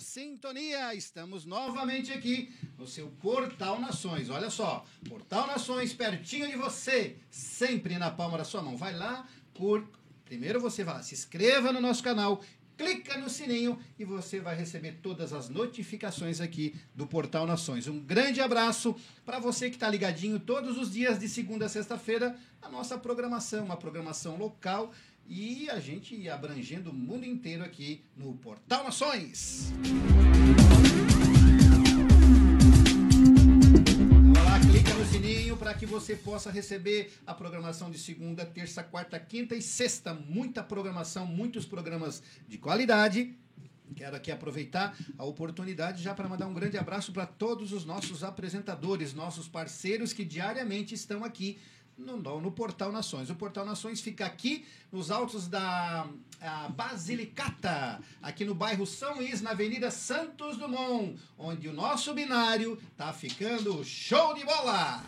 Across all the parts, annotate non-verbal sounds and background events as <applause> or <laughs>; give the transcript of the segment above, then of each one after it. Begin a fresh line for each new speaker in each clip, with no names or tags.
Sintonia. Estamos novamente aqui no seu Portal Nações. Olha só, Portal Nações, pertinho de você, sempre na palma da sua mão. Vai lá por. Primeiro você vai lá, se inscreva no nosso canal, clica no sininho e você vai receber todas as notificações aqui do Portal Nações. Um grande abraço para você que está ligadinho todos os dias de segunda a sexta-feira a nossa programação, uma programação local e a gente abrangendo o mundo inteiro aqui no Portal Nações. Então, clica no sininho para que você possa receber a programação de segunda, terça, quarta, quinta e sexta. Muita programação, muitos programas de qualidade. Quero aqui aproveitar a oportunidade já para mandar um grande abraço para todos os nossos apresentadores, nossos parceiros que diariamente estão aqui no, no Portal Nações. O Portal Nações fica aqui nos altos da Basilicata, aqui no bairro São Luís, na Avenida Santos Dumont, onde o nosso binário tá ficando show de bola!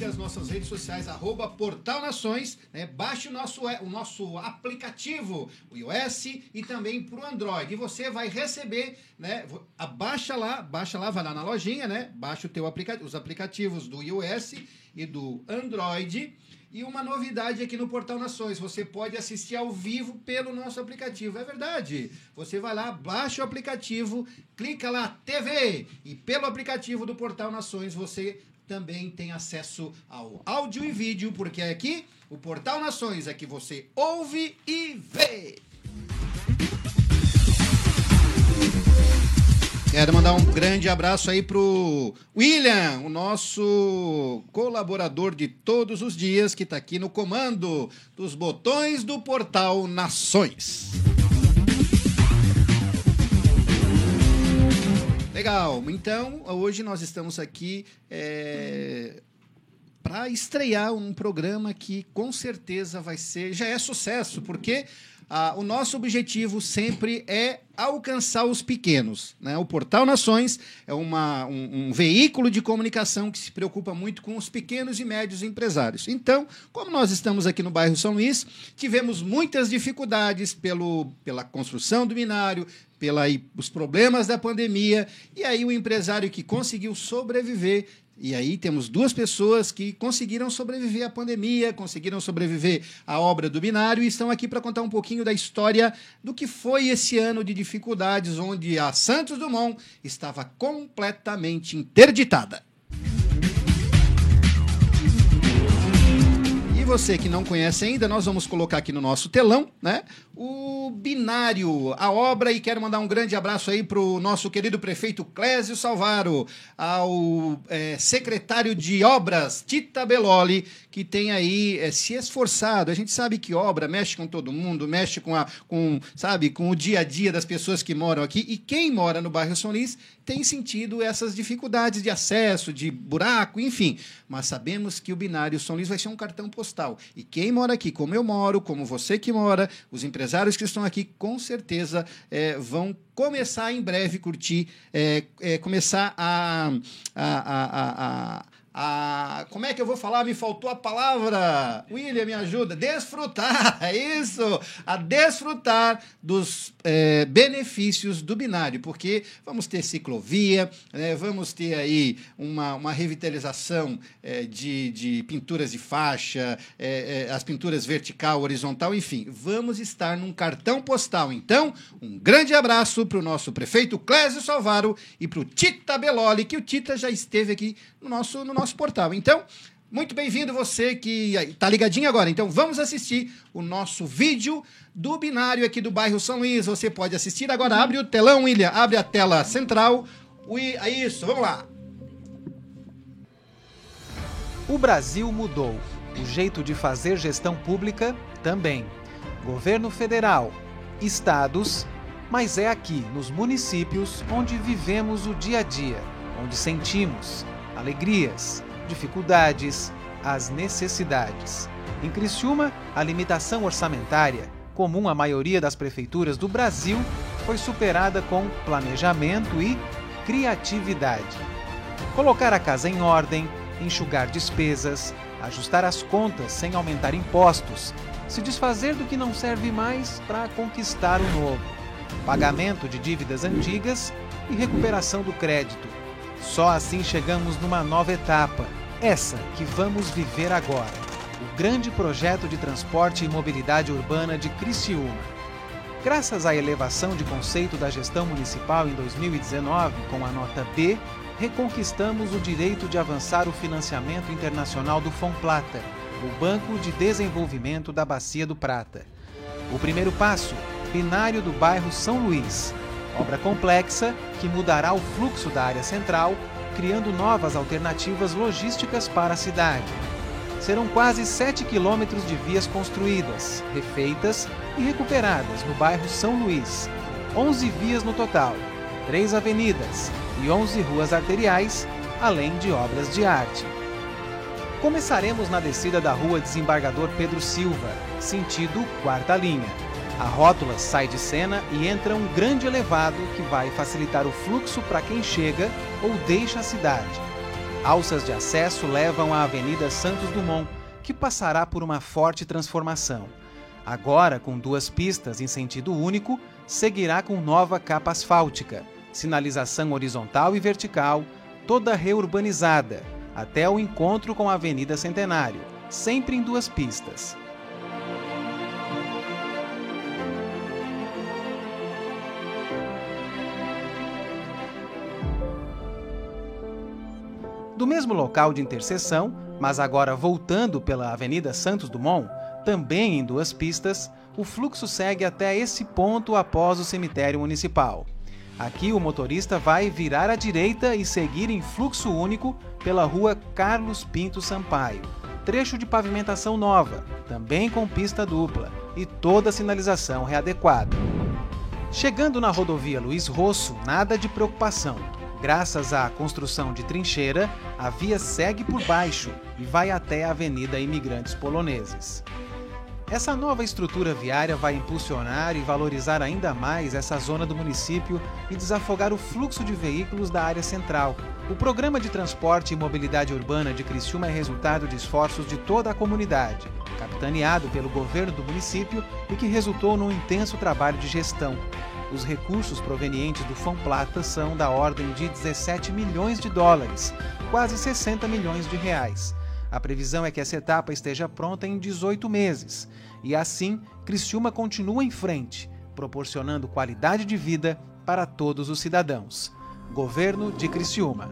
Siga as nossas redes sociais, arroba Portal Nações, né? baixe o nosso, o nosso aplicativo, o iOS e também para o Android. E você vai receber, né? Baixa lá, baixa lá, vai lá na lojinha, né? Baixa o teu aplica os aplicativos do iOS e do Android. E uma novidade aqui no Portal Nações, você pode assistir ao vivo pelo nosso aplicativo. É verdade. Você vai lá, baixa o aplicativo, clica lá TV e pelo aplicativo do Portal Nações você também tem acesso ao áudio e vídeo, porque aqui o Portal Nações é que você ouve e vê. Quero mandar um grande abraço aí pro William, o nosso colaborador de todos os dias, que está aqui no comando dos botões do Portal Nações. Legal. Então, hoje nós estamos aqui é, para estrear um programa que com certeza vai ser, já é sucesso, porque ah, o nosso objetivo sempre é alcançar os pequenos. Né? O Portal Nações é uma, um, um, veículo de comunicação que se preocupa muito com os pequenos e médios empresários. Então, como nós estamos aqui no bairro São Luís, tivemos muitas dificuldades pelo, pela construção do binário, pelos problemas da pandemia, e aí o empresário que conseguiu sobreviver e aí temos duas pessoas que conseguiram sobreviver à pandemia, conseguiram sobreviver à obra do binário e estão aqui para contar um pouquinho da história do que foi esse ano de dificuldades onde a Santos Dumont estava completamente interditada. você que não conhece ainda, nós vamos colocar aqui no nosso telão, né? O Binário, a obra, e quero mandar um grande abraço aí para o nosso querido prefeito Clésio Salvaro, ao é, secretário de Obras, Tita Beloli, que tem aí é, se esforçado. A gente sabe que obra mexe com todo mundo, mexe com, a, com, sabe, com o dia a dia das pessoas que moram aqui, e quem mora no bairro São Luís tem sentido essas dificuldades de acesso, de buraco, enfim. Mas sabemos que o binário São Luís vai ser um cartão postal. E quem mora aqui, como eu moro, como você que mora, os empresários que estão aqui, com certeza é, vão começar em breve curtir, é, é, começar a, a, a, a a. Como é que eu vou falar? Me faltou a palavra. William, me ajuda. Desfrutar, <laughs> é isso! A desfrutar dos é, benefícios do binário, porque vamos ter ciclovia, né, vamos ter aí uma, uma revitalização é, de, de pinturas de faixa, é, é as pinturas vertical, horizontal, enfim, vamos estar num cartão postal. Então, um grande abraço para o nosso prefeito Clésio Salvaro e para o Tita Beloli, que o Tita já esteve aqui no nosso, no nosso portal. Então, muito bem-vindo você que está ligadinho agora. Então vamos assistir o nosso vídeo do binário aqui do bairro São Luís. Você pode assistir agora. Abre o telão, William. Abre a tela central. É isso, vamos lá.
O Brasil mudou. O jeito de fazer gestão pública também. Governo federal, estados, mas é aqui, nos municípios, onde vivemos o dia a dia, onde sentimos alegrias, dificuldades, as necessidades. Em Criciúma, a limitação orçamentária, comum à maioria das prefeituras do Brasil, foi superada com planejamento e criatividade. Colocar a casa em ordem, enxugar despesas, ajustar as contas sem aumentar impostos, se desfazer do que não serve mais para conquistar o novo, pagamento de dívidas antigas e recuperação do crédito só assim chegamos numa nova etapa, essa que vamos viver agora. O grande projeto de transporte e mobilidade urbana de Criciúma. Graças à elevação de conceito da gestão municipal em 2019, com a nota B, reconquistamos o direito de avançar o financiamento internacional do Fomplata, o Banco de Desenvolvimento da Bacia do Prata. O primeiro passo, binário do bairro São Luís, Obra complexa que mudará o fluxo da área central, criando novas alternativas logísticas para a cidade. Serão quase 7 quilômetros de vias construídas, refeitas e recuperadas no bairro São Luís. 11 vias no total, 3 avenidas e 11 ruas arteriais, além de obras de arte. Começaremos na descida da rua Desembargador Pedro Silva, sentido quarta linha a rótula sai de cena e entra um grande elevado que vai facilitar o fluxo para quem chega ou deixa a cidade. Alças de acesso levam à Avenida Santos Dumont, que passará por uma forte transformação. Agora, com duas pistas em sentido único, seguirá com nova capa asfáltica, sinalização horizontal e vertical, toda reurbanizada, até o encontro com a Avenida Centenário, sempre em duas pistas. Do mesmo local de interseção, mas agora voltando pela Avenida Santos Dumont, também em duas pistas, o fluxo segue até esse ponto após o cemitério municipal. Aqui o motorista vai virar à direita e seguir em fluxo único pela rua Carlos Pinto Sampaio. Trecho de pavimentação nova, também com pista dupla e toda a sinalização readequada. Chegando na rodovia Luiz Rosso, nada de preocupação. Graças à construção de trincheira, a via segue por baixo e vai até a Avenida Imigrantes Poloneses. Essa nova estrutura viária vai impulsionar e valorizar ainda mais essa zona do município e desafogar o fluxo de veículos da área central. O Programa de Transporte e Mobilidade Urbana de Criciúma é resultado de esforços de toda a comunidade, capitaneado pelo governo do município e que resultou num intenso trabalho de gestão, os recursos provenientes do Plata são da ordem de 17 milhões de dólares, quase 60 milhões de reais. A previsão é que essa etapa esteja pronta em 18 meses. E assim, Criciúma continua em frente, proporcionando qualidade de vida para todos os cidadãos. Governo de Criciúma.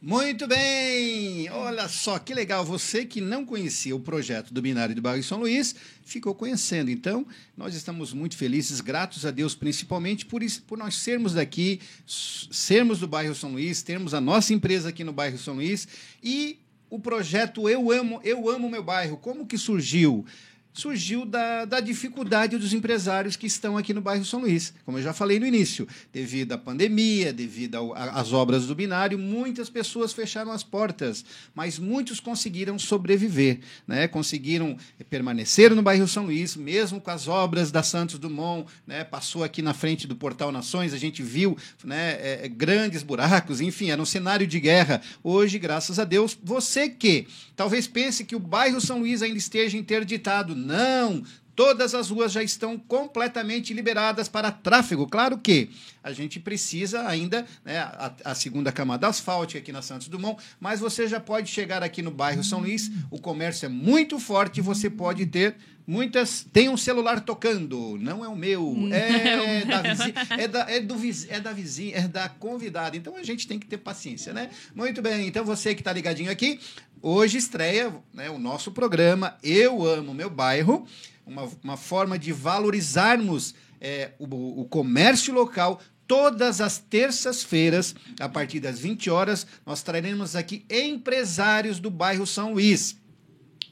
Muito bem! Olha só que legal. Você que não conhecia o projeto do Binário do Bairro São Luís, ficou conhecendo. Então, nós estamos muito felizes, gratos a Deus, principalmente por, isso, por nós sermos daqui, sermos do bairro São Luís, termos a nossa empresa aqui no bairro São Luís e o projeto Eu Amo, Eu Amo Meu Bairro. Como que surgiu? Surgiu da, da dificuldade dos empresários que estão aqui no bairro São Luís. Como eu já falei no início, devido à pandemia, devido às obras do binário, muitas pessoas fecharam as portas, mas muitos conseguiram sobreviver, né? conseguiram permanecer no bairro São Luís, mesmo com as obras da Santos Dumont, né? passou aqui na frente do Portal Nações, a gente viu né? É, é grandes buracos, enfim, era um cenário de guerra. Hoje, graças a Deus, você que talvez pense que o bairro São Luís ainda esteja interditado, não, todas as ruas já estão completamente liberadas para tráfego. Claro que a gente precisa ainda, né, a, a, segunda camada asfáltica aqui na Santos Dumont, mas você já pode chegar aqui no bairro São Luís, o comércio é muito forte você pode ter muitas. Tem um celular tocando, não é o meu, é, da, vizinha, é, da, é, do, é da vizinha, é da convidada. Então a gente tem que ter paciência, né? Muito bem, então você que está ligadinho aqui, Hoje estreia né, o nosso programa Eu Amo Meu Bairro, uma, uma forma de valorizarmos é, o, o comércio local todas as terças-feiras, a partir das 20 horas, nós traremos aqui empresários do bairro São Luís.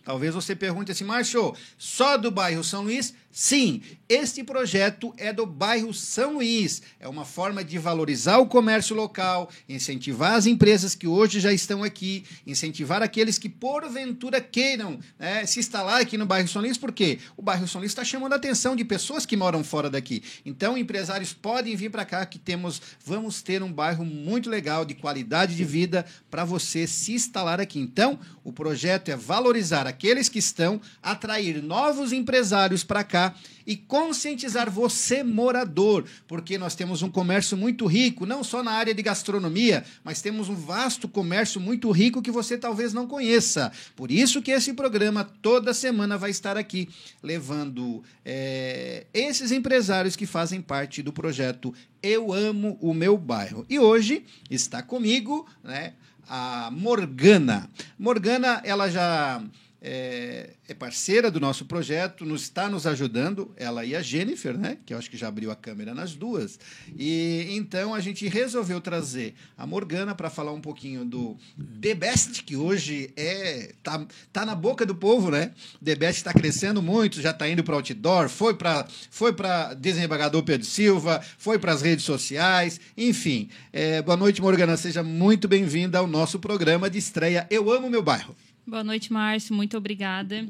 Talvez você pergunte assim, Márcio, só do bairro São Luís? Sim, este projeto é do bairro São Luís. É uma forma de valorizar o comércio local, incentivar as empresas que hoje já estão aqui, incentivar aqueles que porventura queiram né, se instalar aqui no bairro São Luís, porque o bairro São Luís está chamando a atenção de pessoas que moram fora daqui. Então, empresários podem vir para cá que temos, vamos ter um bairro muito legal, de qualidade de vida para você se instalar aqui. Então, o projeto é valorizar aqueles que estão, atrair novos empresários para cá e conscientizar você, morador, porque nós temos um comércio muito rico, não só na área de gastronomia, mas temos um vasto comércio muito rico que você talvez não conheça. Por isso que esse programa toda semana vai estar aqui, levando é, esses empresários que fazem parte do projeto Eu Amo o Meu Bairro. E hoje está comigo, né? A Morgana. Morgana, ela já é, é, parceira do nosso projeto, nos está nos ajudando, ela e a Jennifer, né? Que eu acho que já abriu a câmera nas duas. E então a gente resolveu trazer a Morgana para falar um pouquinho do The Best, que hoje é tá, tá na boca do povo, né? The Best está crescendo muito, já está indo para outdoor, foi para foi para desembargador Pedro Silva, foi para as redes sociais, enfim. É, boa noite, Morgana, seja muito bem-vinda ao nosso programa de estreia Eu Amo Meu Bairro.
Boa noite, Márcio. Muito obrigada.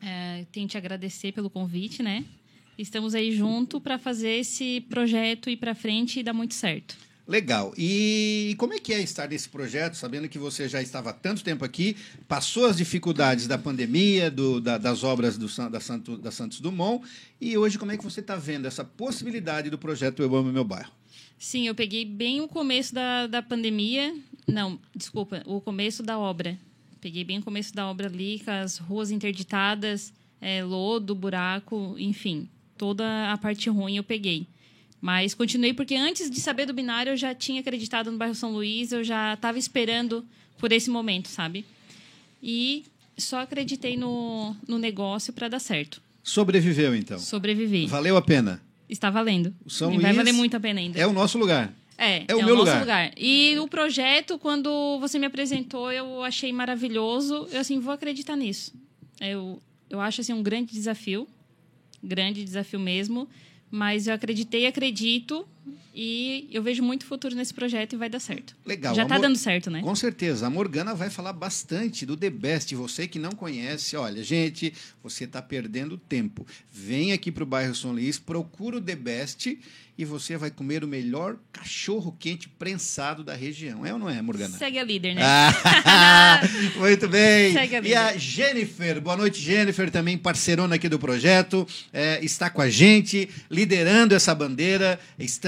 É, tenho te agradecer pelo convite, né? Estamos aí junto para fazer esse projeto ir para frente e dar muito certo.
Legal. E como é que é estar nesse projeto, sabendo que você já estava há tanto tempo aqui, passou as dificuldades da pandemia, do, da, das obras do, da, Santo, da Santos Dumont, e hoje como é que você está vendo essa possibilidade do projeto Eu Amo Meu Bairro?
Sim, eu peguei bem o começo da, da pandemia, não, desculpa, o começo da obra. Peguei bem o começo da obra ali, com as ruas interditadas, é, lodo, buraco, enfim. Toda a parte ruim eu peguei. Mas continuei porque antes de saber do binário eu já tinha acreditado no bairro São Luís, eu já estava esperando por esse momento, sabe? E só acreditei no, no negócio para dar certo.
Sobreviveu então?
Sobrevivi.
Valeu a pena?
Está valendo.
O São
e
Luís
vai valer muito a pena ainda.
É o nosso lugar.
É, é o, é meu o lugar. lugar. E o projeto, quando você me apresentou, eu achei maravilhoso. Eu, assim, vou acreditar nisso. Eu, eu acho, assim, um grande desafio. Grande desafio mesmo. Mas eu acreditei, acredito e eu vejo muito futuro nesse projeto e vai dar certo.
Legal.
Já está dando certo, né?
Com certeza. A Morgana vai falar bastante do The Best. Você que não conhece, olha, gente, você está perdendo tempo. Vem aqui para o bairro São Luís, procura o The Best e você vai comer o melhor cachorro quente prensado da região. É ou não é, Morgana?
Segue a líder, né?
Ah, <laughs> muito bem.
Segue a líder.
E a Jennifer, boa noite, Jennifer, também parceirona aqui do projeto, é, está com a gente, liderando essa bandeira,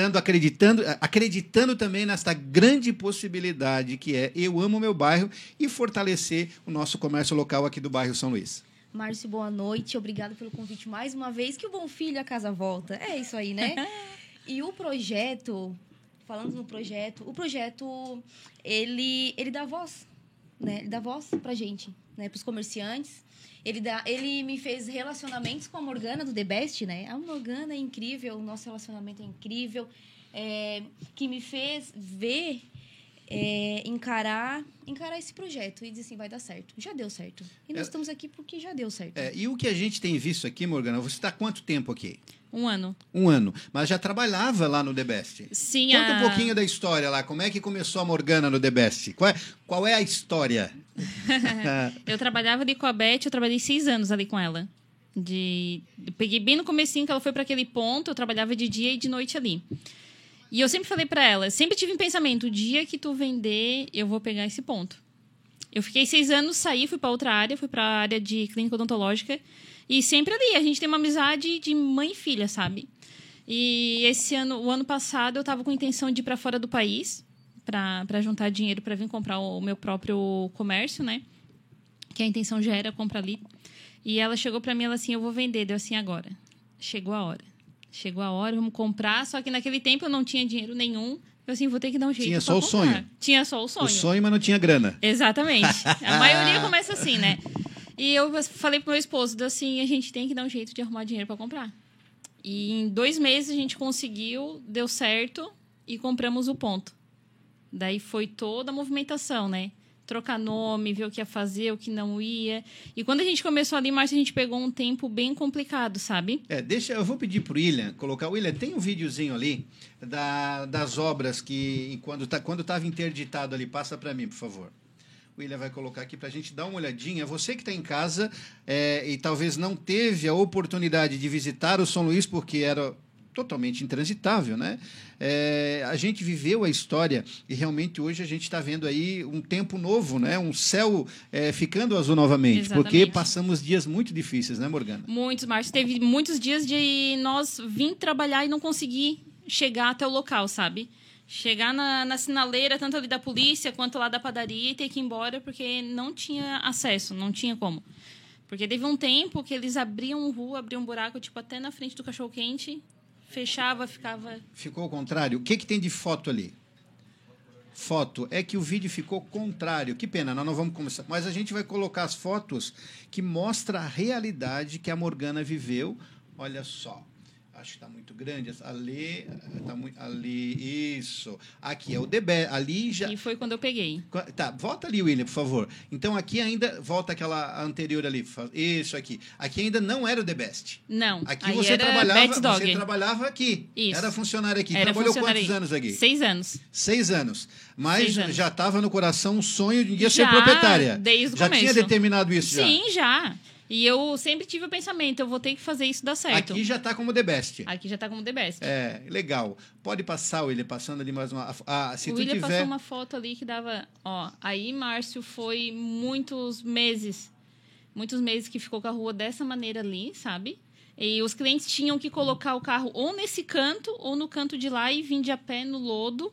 estando acreditando, acreditando também nesta grande possibilidade que é Eu Amo Meu Bairro e fortalecer o nosso comércio local aqui do bairro São Luís.
Márcio, boa noite. Obrigado pelo convite mais uma vez. Que o bom filho a casa volta. É isso aí, né? <laughs> E o projeto falando no projeto, o projeto ele ele dá voz, né? Ele dá voz pra gente, né, pros comerciantes. Ele dá, ele me fez relacionamentos com a Morgana do The Best, né? A Morgana é incrível, o nosso relacionamento é incrível, é, que me fez ver é, encarar encarar esse projeto e dizer assim, vai dar certo. Já deu certo. E nós
É.
estamos aqui porque já deu certo.
É, e o que a gente tem visto aqui, Morgana, você está há quanto tempo aqui?
Um ano.
Um ano. Mas já trabalhava lá no The Best.
Sim,
Conta
a...
um pouquinho da história lá. Como é que começou a Morgana no The Best? Qual é, qual é a história? <laughs>
Eu trabalhava ali com a Beth, eu trabalhei seis anos ali com ela. De... eu peguei bem no comecinho que ela foi para aquele ponto, eu trabalhava de dia e de noite ali. E eu sempre falei para ela, sempre tive em pensamento, o dia que tu vender, eu vou pegar esse ponto. Eu fiquei seis anos, saí, fui para outra área, fui para a área de clínica odontológica. E sempre ali, a gente tem uma amizade de mãe e filha, sabe? E esse ano, o ano passado, eu estava com a intenção de ir para fora do país, para juntar dinheiro para vir comprar o meu próprio comércio, né? que a intenção já era comprar ali. E ela chegou para mim, ela assim, eu vou vender. Deu assim, agora. Chegou a hora. Chegou a hora, vamos comprar. Só que naquele tempo eu não tinha dinheiro nenhum. Eu assim, vou ter que dar um jeito
Tinha só o
comprar.
sonho.
Tinha só o sonho.
O sonho, mas não tinha grana.
Exatamente. <laughs> A maioria começa assim, né? E eu falei pro meu esposo, assim, a gente tem que dar um jeito de arrumar dinheiro para comprar. E em dois meses a gente conseguiu, deu certo e compramos o ponto. Daí foi toda a movimentação, né? Trocar nome, ver o que ia fazer, o que não ia. E quando a gente começou ali, Márcio, a gente pegou um tempo bem complicado, sabe?
É, deixa, eu vou pedir pro William colocar. William, tem um videozinho ali da, das obras que quando tá quando estava interditado ali, passa para mim, por favor. O William vai colocar aqui para a gente dar uma olhadinha. Você que está em casa é, e talvez não teve a oportunidade de visitar o São Luís porque era totalmente intransitável, né? É, a gente viveu a história e realmente hoje a gente está vendo aí um tempo novo, né? Um céu é, ficando azul novamente, porque
Exatamente.
passamos dias muito difíceis, né, Morgana?
Muitos, Márcio. Teve muitos dias de nós vir trabalhar e não conseguir chegar até o local, sabe? Chegar na, na sinaleira, tanto ali da polícia quanto lá da padaria, e ter que ir embora porque não tinha acesso, não tinha como. Porque teve um tempo que eles abriam rua, abriam um buraco, tipo, até na frente do cachorro-quente, fechava, ficava.
Ficou ao contrário? O que, que tem de foto ali? Foto. É que o vídeo ficou contrário. Que pena, nós não vamos começar. Mas a gente vai colocar as fotos que mostra a realidade que a Morgana viveu. Olha só. Acho que está muito grande. Ali, tá muito, ali, isso. Aqui é o DB. Ali já.
E foi quando eu peguei.
Tá, volta ali, William, por favor. Então aqui ainda. Volta aquela anterior ali. Isso aqui. Aqui ainda não era o The Best.
Não.
Aqui você
era
trabalhava,
Dog.
você trabalhava aqui.
Isso.
Era funcionário aqui.
Era
Trabalhou quantos anos aqui?
Seis anos.
Seis anos. Mas
Seis anos.
já estava no coração um sonho de um dia ser
Já,
proprietária.
desde o
já
começo.
tinha determinado isso
Sim, já. E eu sempre tive o pensamento, eu vou ter que fazer isso dar certo.
Aqui já está como The Best.
Aqui já tá como The Best.
É, legal. Pode passar, William, passando ali mais uma. Ah, se
o
tu
William
tiver.
passou uma foto ali que dava. Ó, aí Márcio foi muitos meses. Muitos meses que ficou com a rua dessa maneira ali, sabe? E os clientes tinham que colocar o carro ou nesse canto ou no canto de lá e vir de a pé no lodo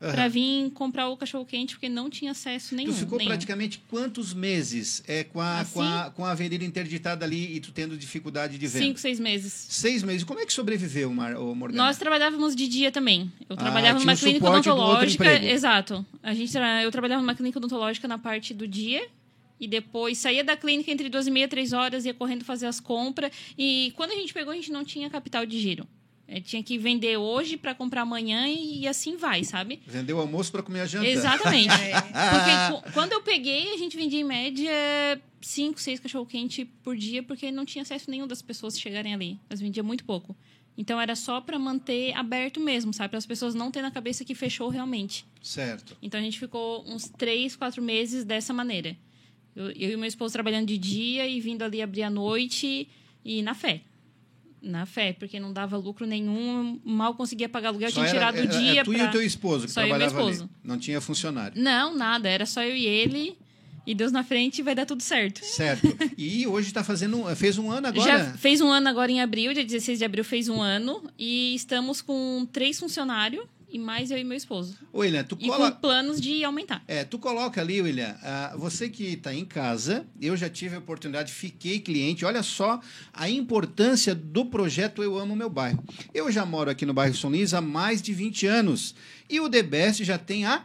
Aham.
pra vir comprar o cachorro quente porque não tinha acesso nenhum.
Tu ficou
nenhum.
praticamente quantos meses é, com, a,
Assim?
com, a, com a avenida interditada ali e tu tendo dificuldade de venda?
Cinco, seis meses.
Seis meses. Como é que sobreviveu, Mar, ô, Morgana?
Nós trabalhávamos de dia também. Eu
Ah,
trabalhava
tinha
numa
o
clínica odontológica. Exato. A gente, eu trabalhava numa clínica odontológica na parte do dia. E depois saía da clínica entre duas e meia, três horas, ia correndo fazer as compras. E quando a gente pegou, a gente não tinha capital de giro. É, tinha que vender hoje para comprar amanhã e, e assim vai, sabe?
Vendeu o almoço para comer a janta.
Exatamente. <laughs> Porque cu- quando eu peguei, a gente vendia em média cinco, seis cachorro-quente por dia, porque não tinha acesso nenhum das pessoas chegarem ali. Mas vendia muito pouco. Então era só para manter aberto mesmo, sabe? Para as pessoas não terem na cabeça que fechou realmente.
Certo.
Então a gente ficou uns três, quatro meses dessa maneira. Eu, eu e meu esposo trabalhando de dia e vindo ali abrir à noite e na fé. Na fé, porque não dava lucro nenhum, mal conseguia pagar aluguel,
Só
tinha
era-
tirado o
era-
dia
é tu e
pra-
o teu esposo que
Só eu e meu
trabalhava ali.
esposo.
Não tinha funcionário.
Não, nada. Era só eu e ele. E Deus na frente vai dar tudo certo.
Certo. <laughs> E hoje está fazendo. Fez um ano agora?
Já fez um ano agora em abril, dia 16 de abril fez um ano. E estamos com três funcionários e mais eu e meu esposo.
William, tu cola...
com planos de aumentar.
É, tu coloca ali, William, ah, você que está em casa, eu já tive a oportunidade, fiquei cliente, olha só a importância do projeto Eu Amo Meu Bairro. Eu já moro aqui no bairro São Luís há mais de 20 anos e o The Best já tem a...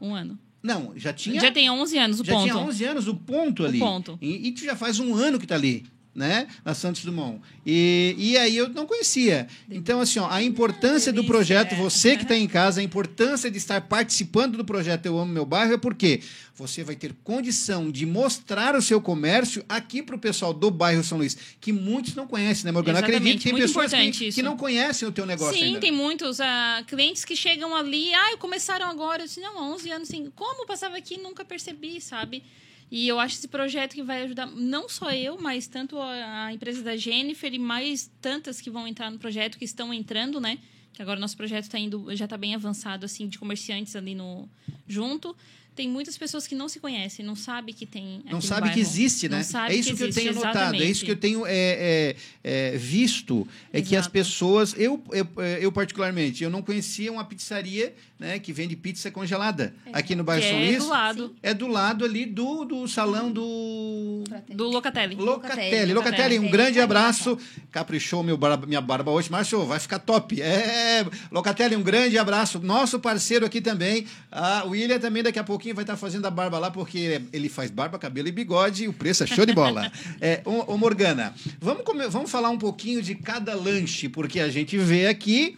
Um ano.
Não, já tinha...
Já tem 11 anos o
já
ponto.
tinha 11 anos o ponto ali.
ponto.
E, e tu já faz um ano que tá ali, né? Na Santos Dumont. E, e aí eu não conhecia. Então, assim, ó, a importância do projeto, você que está em casa, a importância de estar participando do projeto Eu Amo Meu Bairro é porque você vai ter condição de mostrar o seu comércio aqui para o pessoal do bairro São Luís, que muitos não conhecem, né, Morgana?
Exatamente,
Acredito que tem
muito
pessoas que, que não conhecem o teu negócio
Sim,
ainda.
tem muitos ah, clientes que chegam ali, ah, começaram agora, eu disse, não, há 11 anos, assim, como passava aqui nunca percebi, sabe? E eu acho esse projeto que vai ajudar não só eu, mas tanto a, empresa da Jennifer e mais tantas que vão entrar no projeto, que estão entrando, né? Que agora o nosso projeto tá indo, já está bem avançado, assim, de comerciantes ali no junto. Tem muitas pessoas que não se conhecem, não sabem que tem.
Não
aqui no
sabe que
bairro.
existe, né?
Não sabe
é isso
que
que, eu tenho notado, é isso que eu tenho é, é, é, visto, é que as
Exato.
pessoas, eu, eu, eu particularmente, eu não conhecia uma pizzaria né, que vende pizza congelada aqui no bairro São
é
Luís.
do lado
É do lado ali do, do salão do
do Locatelli.
Locatelli.
Locatelli.
Locatelli, um grande abraço. Caprichou meu barba- minha barba hoje. Márcio, vai ficar top. É, Locatelli, um grande abraço. Nosso parceiro aqui também. Ah, o William também daqui a pouquinho vai estar fazendo a barba lá, porque ele faz barba, cabelo e bigode e o preço é show de bola. <laughs> É, ô, ô, Morgana, vamos, come- vamos falar um pouquinho de cada lanche, porque a gente vê aqui.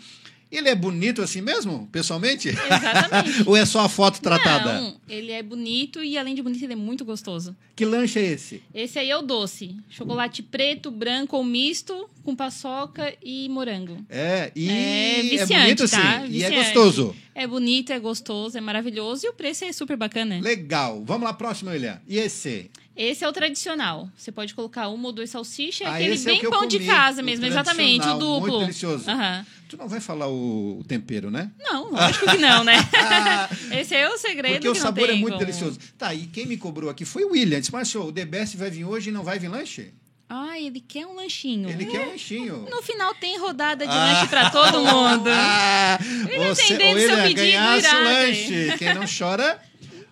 Ele é bonito assim mesmo, pessoalmente?
Exatamente. <laughs>
Ou é só a foto tratada?
Não, ele é bonito e além de bonito, ele é muito gostoso.
Que lanche é esse?
Esse aí é o doce. Chocolate preto, branco ou misto, com paçoca e morango.
É, e
É viciante,
bonito
tá?
sim. E é
Viciante.
gostoso.
É bonito, é gostoso, é maravilhoso e o preço é super bacana.
Legal. Vamos lá, próximo, William. E esse?
Esse é o tradicional. Você pode colocar uma ou duas salsichas,
Ah,
aquele
é
bem
eu
pão de
comi,
casa
o
mesmo, exatamente, o duplo.
muito delicioso.
Aham.
Tu não vai falar o, tempero, né?
Não, lógico que não, né? <laughs> <laughs> Esse é o segredo
Porque o sabor é muito
como.
delicioso. Tá, e quem me cobrou aqui foi o William. Disse, Márcio, o The Best vai vir hoje e não vai vir lanche?
Ah, ele quer um lanchinho.
Ele quer um lanchinho.
No final tem rodada de lanche pra todo mundo. <laughs>
Ah, você,
atendendo
ô,
seu
William,
pedido, irá,
lanche. Quem não chora,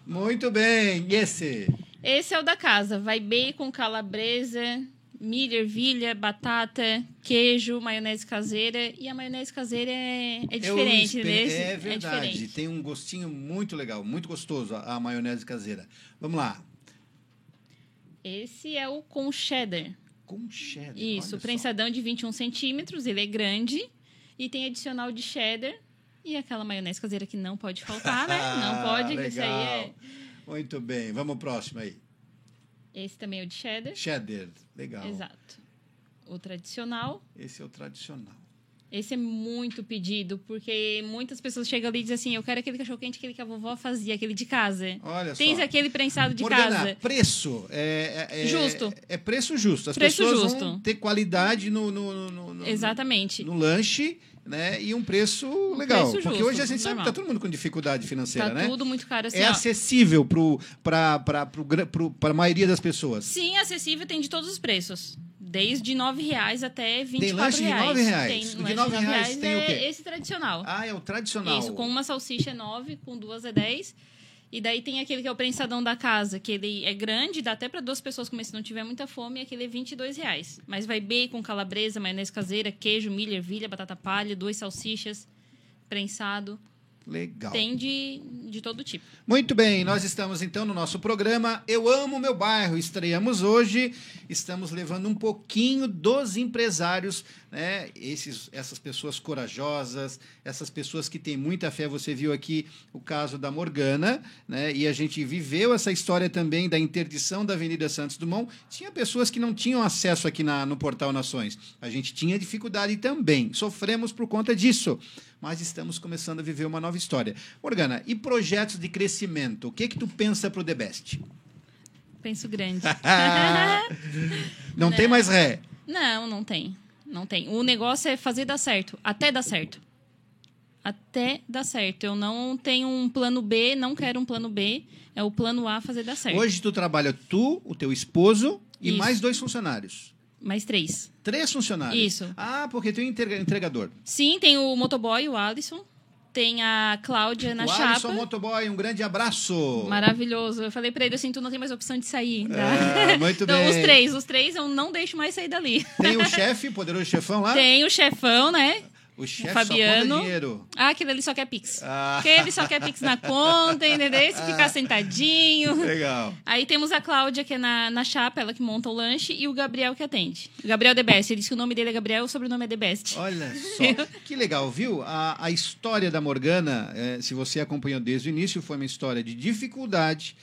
muito bem. E esse?
Esse é o da casa. Vai bacon, calabresa, milho, ervilha, batata, queijo, maionese caseira. E a maionese caseira é, é
Eu
diferente desse.
É verdade.
diferente.
Tem um gostinho muito legal, muito gostoso a, a maionese caseira. Vamos lá.
Esse é o com cheddar.
Com cheddar.
Isso,
olha só.
prensadão de 21 centímetros. Ele é grande. E tem adicional de cheddar. E aquela maionese caseira que não pode faltar, né? Não pode, que isso aí é... <laughs>
Muito bem. Vamos próximo aí.
Esse também é o de cheddar.
Cheddar. Legal.
Exato. O tradicional.
Esse é o tradicional.
Esse é muito pedido, porque muitas pessoas chegam ali e dizem assim: eu quero aquele cachorro-quente, aquele que a vovó fazia, aquele de casa.
Olha
Tens
só.
aquele prensado de
Morgana,
casa.
preço. É, é- é-
Justo.
É preço justo. As
Preço
pessoas
justo.
vão ter qualidade no, no, no, no-
Exatamente.
no lanche, né? E um preço legal.
preço
Porque
justo,
hoje a gente sabe que tá todo mundo com dificuldade financeira,
Tá
né?
tudo muito caro assim.
é
ó.
acessível para a maioria das pessoas.
Sim, acessível, tem de todos os preços. Desde 9 reais até R$ 24
lanche de
reais.
9 reais.
Tem
O de R$ 9
de R$
reais tem o
é
quê?
esse tradicional.
Ah, é o tradicional.
Isso, com uma salsicha é 9, com duas é 10. E daí tem aquele que é o prensadão da casa, que ele é grande, dá até para duas pessoas comer se não tiver muita fome, e aquele é 22 reais. Mas vai bacon, calabresa, maionese caseira, queijo, milho, ervilha, batata palha, duas salsichas, prensado.
Legal.
Tem de, de todo tipo.
Muito bem, nós estamos então no nosso programa Eu Amo Meu Bairro. Estreamos hoje, estamos levando um pouquinho dos empresários, né? Esses, essas pessoas corajosas, essas pessoas que têm muita fé. Você viu aqui o caso da Morgana, né? E a gente viveu essa história também da interdição da Avenida Santos Dumont. Tinha pessoas que não tinham acesso aqui na, no Portal Nações. A gente tinha dificuldade também. Sofremos por conta disso. Mas estamos começando a viver uma nova história. Morgana, e projetos de crescimento? O que que tu pensa para o The Best?
Penso grande. <laughs>
não tem mais ré.
Não, não tem. Não tem. O negócio é fazer dar certo. Até dar certo. Até dar certo. Eu não tenho um plano B, não quero um plano B. É o plano A fazer dar certo.
Hoje tu trabalha tu, o teu esposo e
Isso.
mais dois funcionários.
Mais três.
Três funcionários.
Isso.
Ah, porque tem um entrega- entregador.
Sim, tem o motoboy, o Alisson. Tem a Cláudia na
o
chapa.
Alisson Motoboy, um grande abraço.
Maravilhoso. Eu falei pra ele assim, tu não tem mais opção de sair. Tá?
Ah, muito <laughs>
então,
bem.
os três, os três eu não deixo mais sair dali.
Tem o <laughs> chefe, poderoso chefão lá?
Tem o chefão, né?
O chefe
Fabiano.
só dinheiro.
Ah, aquele ali só quer Pix.
Ah.
Aquele só quer Pix na conta, entendeu? Se ficar sentadinho.
Legal.
Aí temos a Cláudia, que é na, na chapa, ela que monta o lanche, e o Gabriel que atende. O Gabriel The Best. Ele disse que o nome dele é Gabriel e o sobrenome é The Best.
Olha só, <laughs> que legal, viu? A, a história da Morgana, eh, se você acompanhou desde o início, foi uma história de dificuldade.